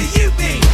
you mean.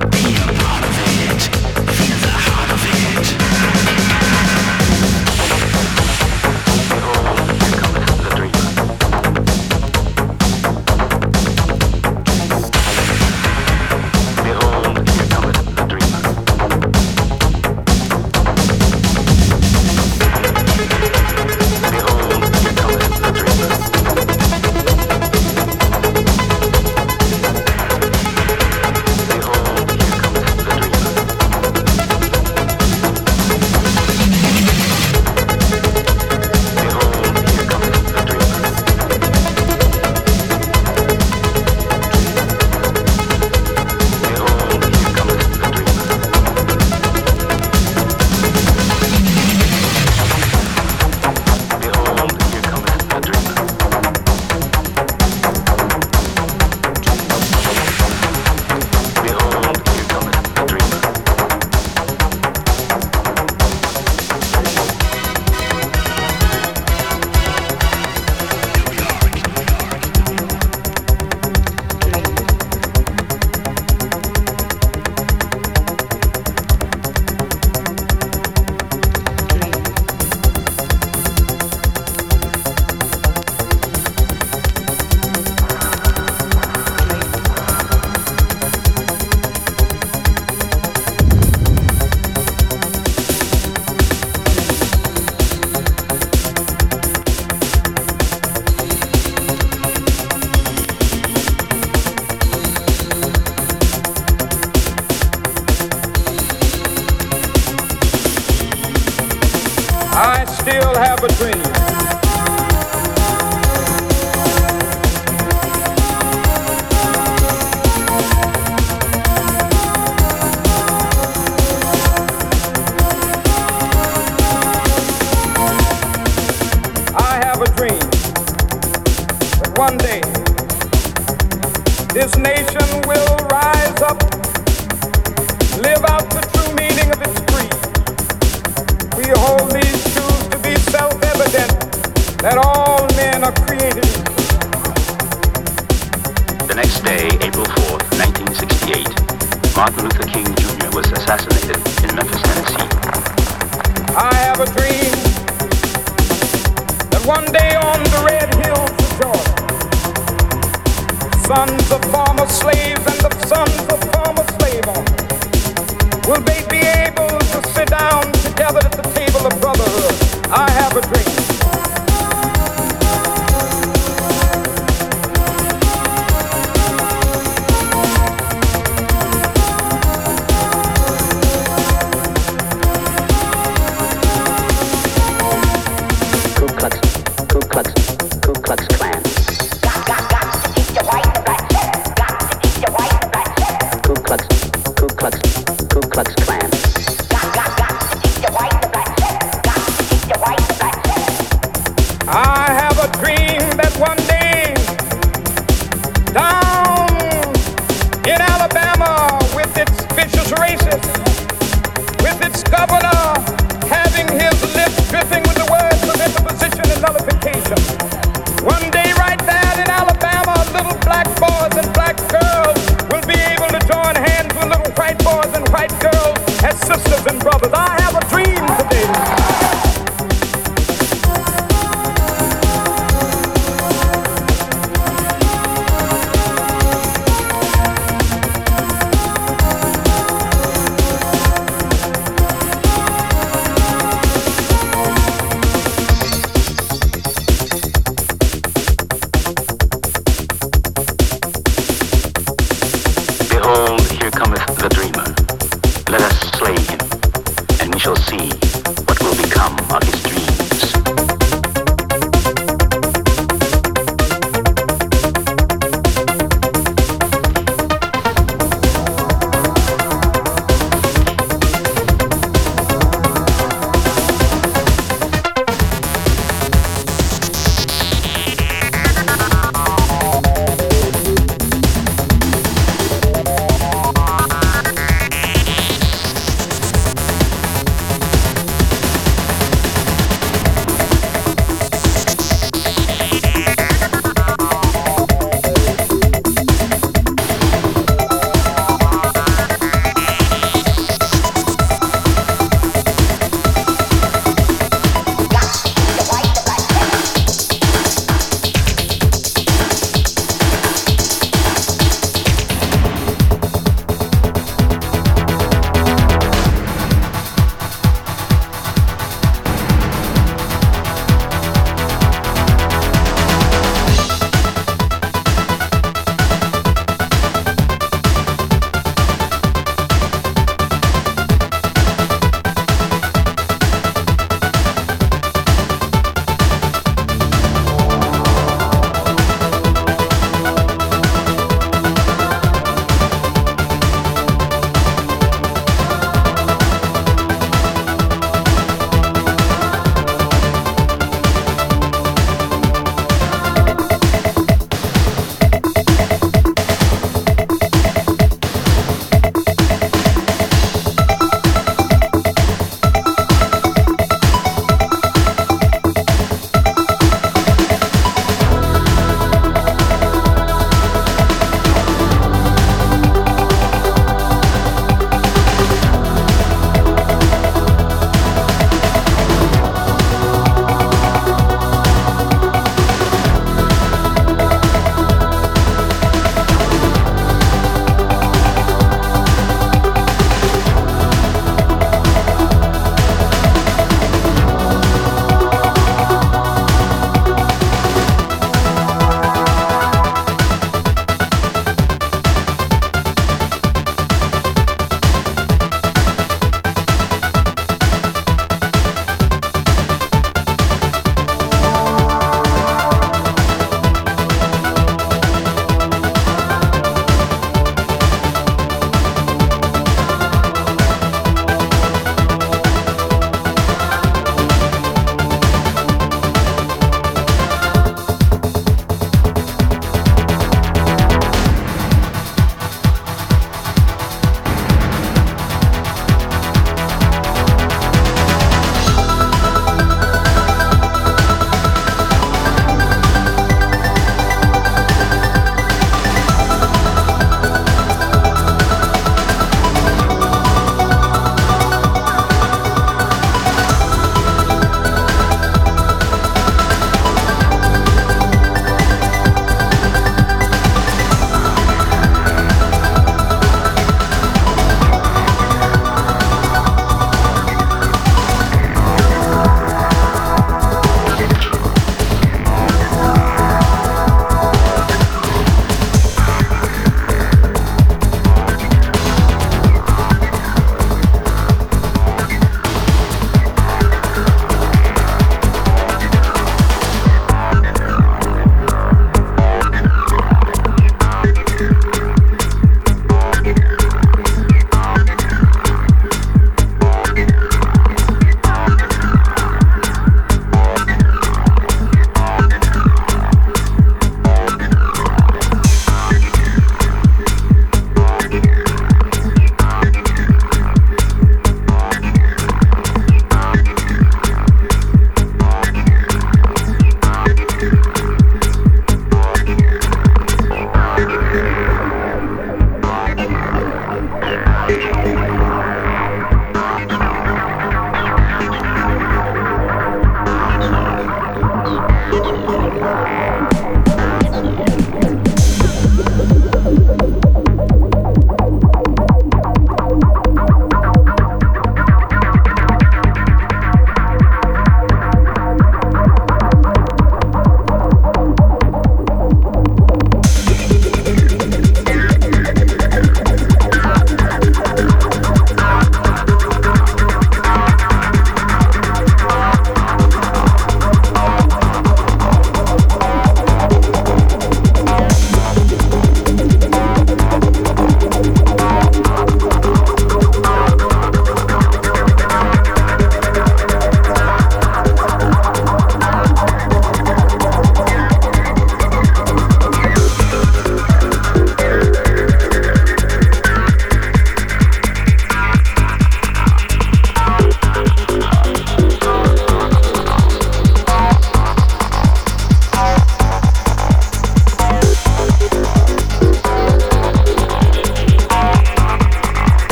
Martin a part of was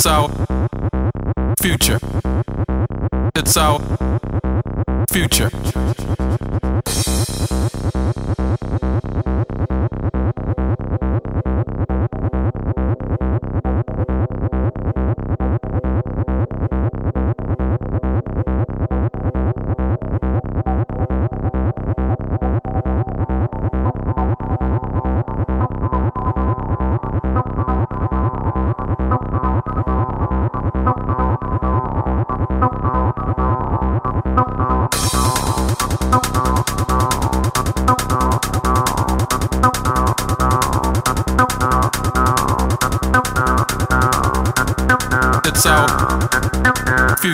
It's our future. It's our future.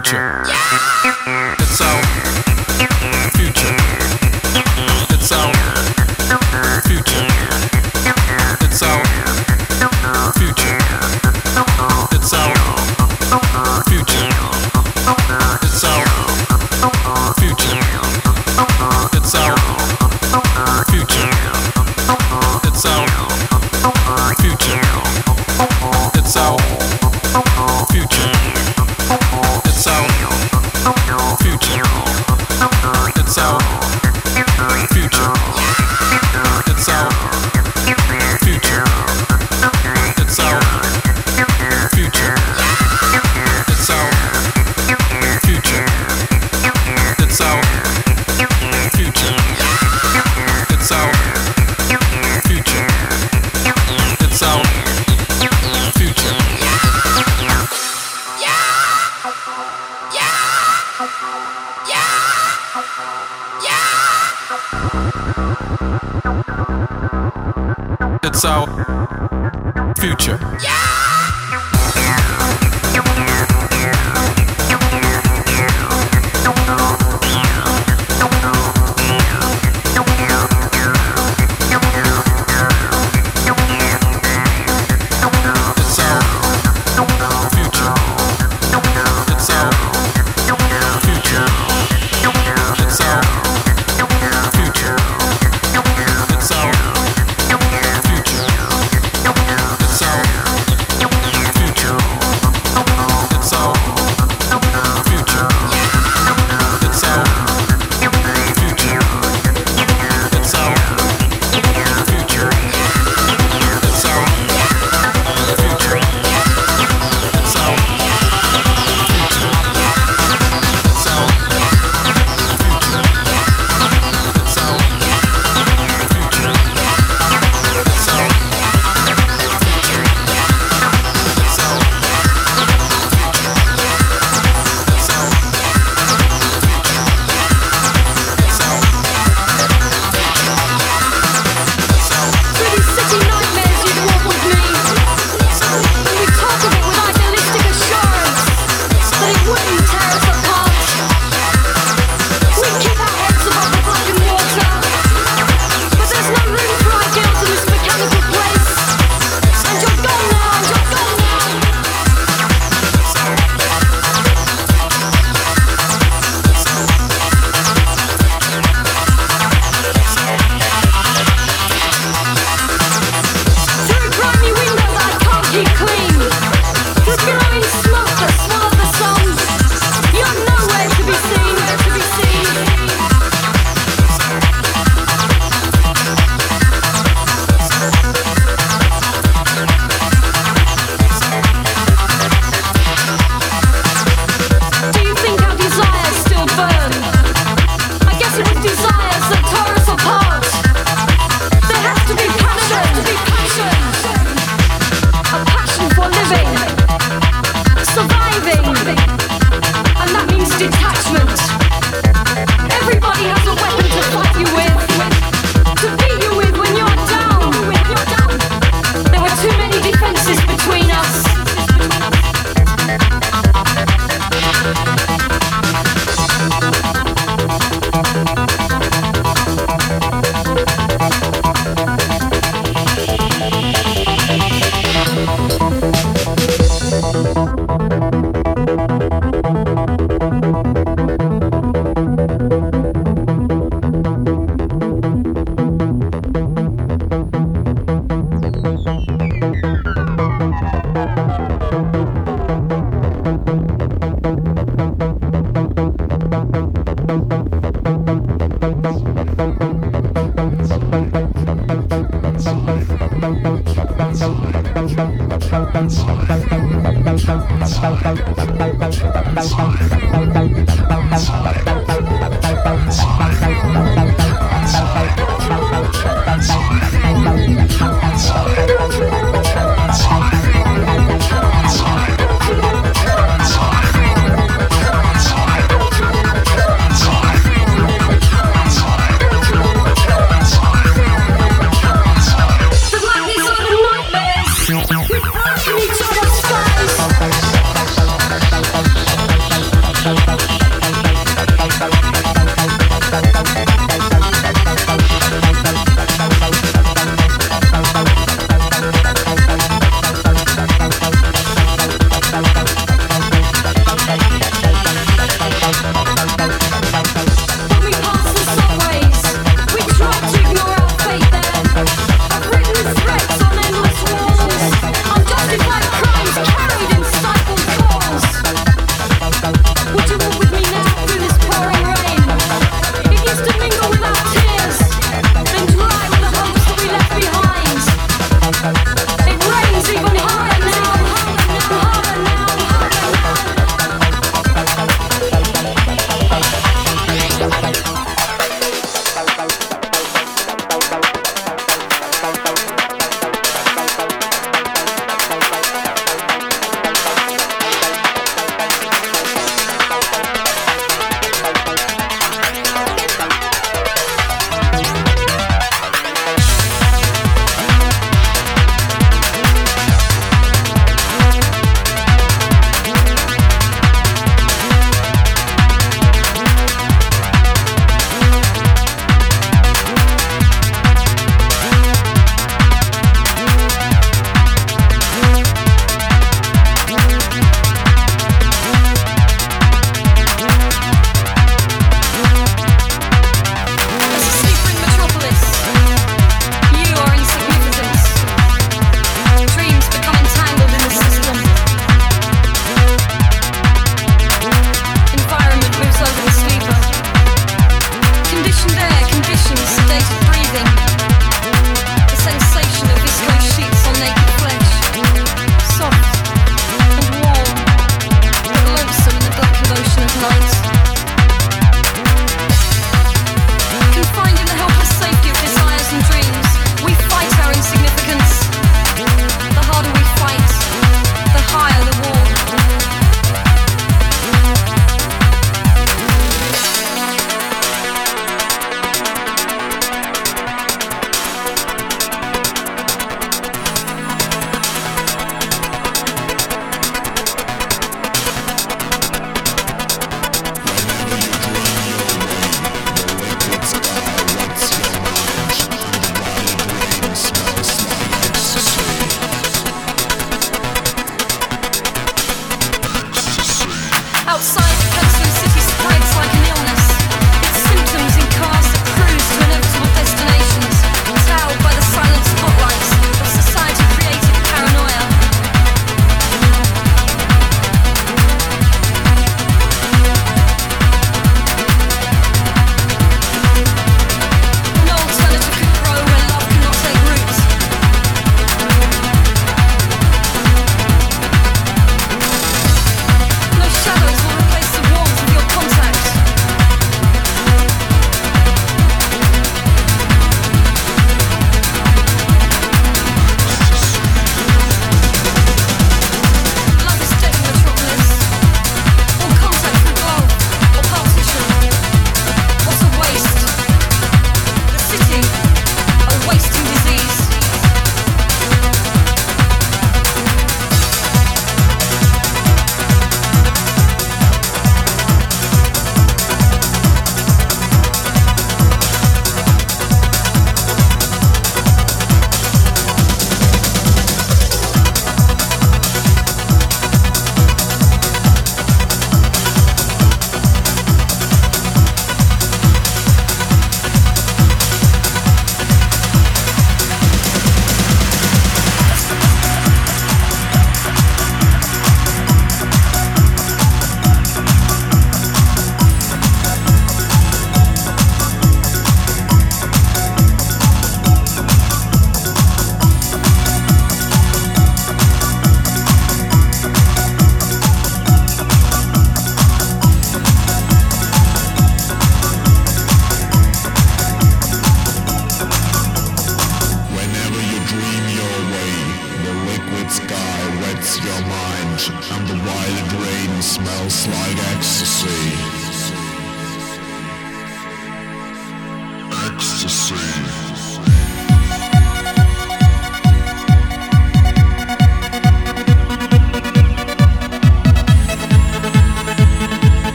Clean. You're blowing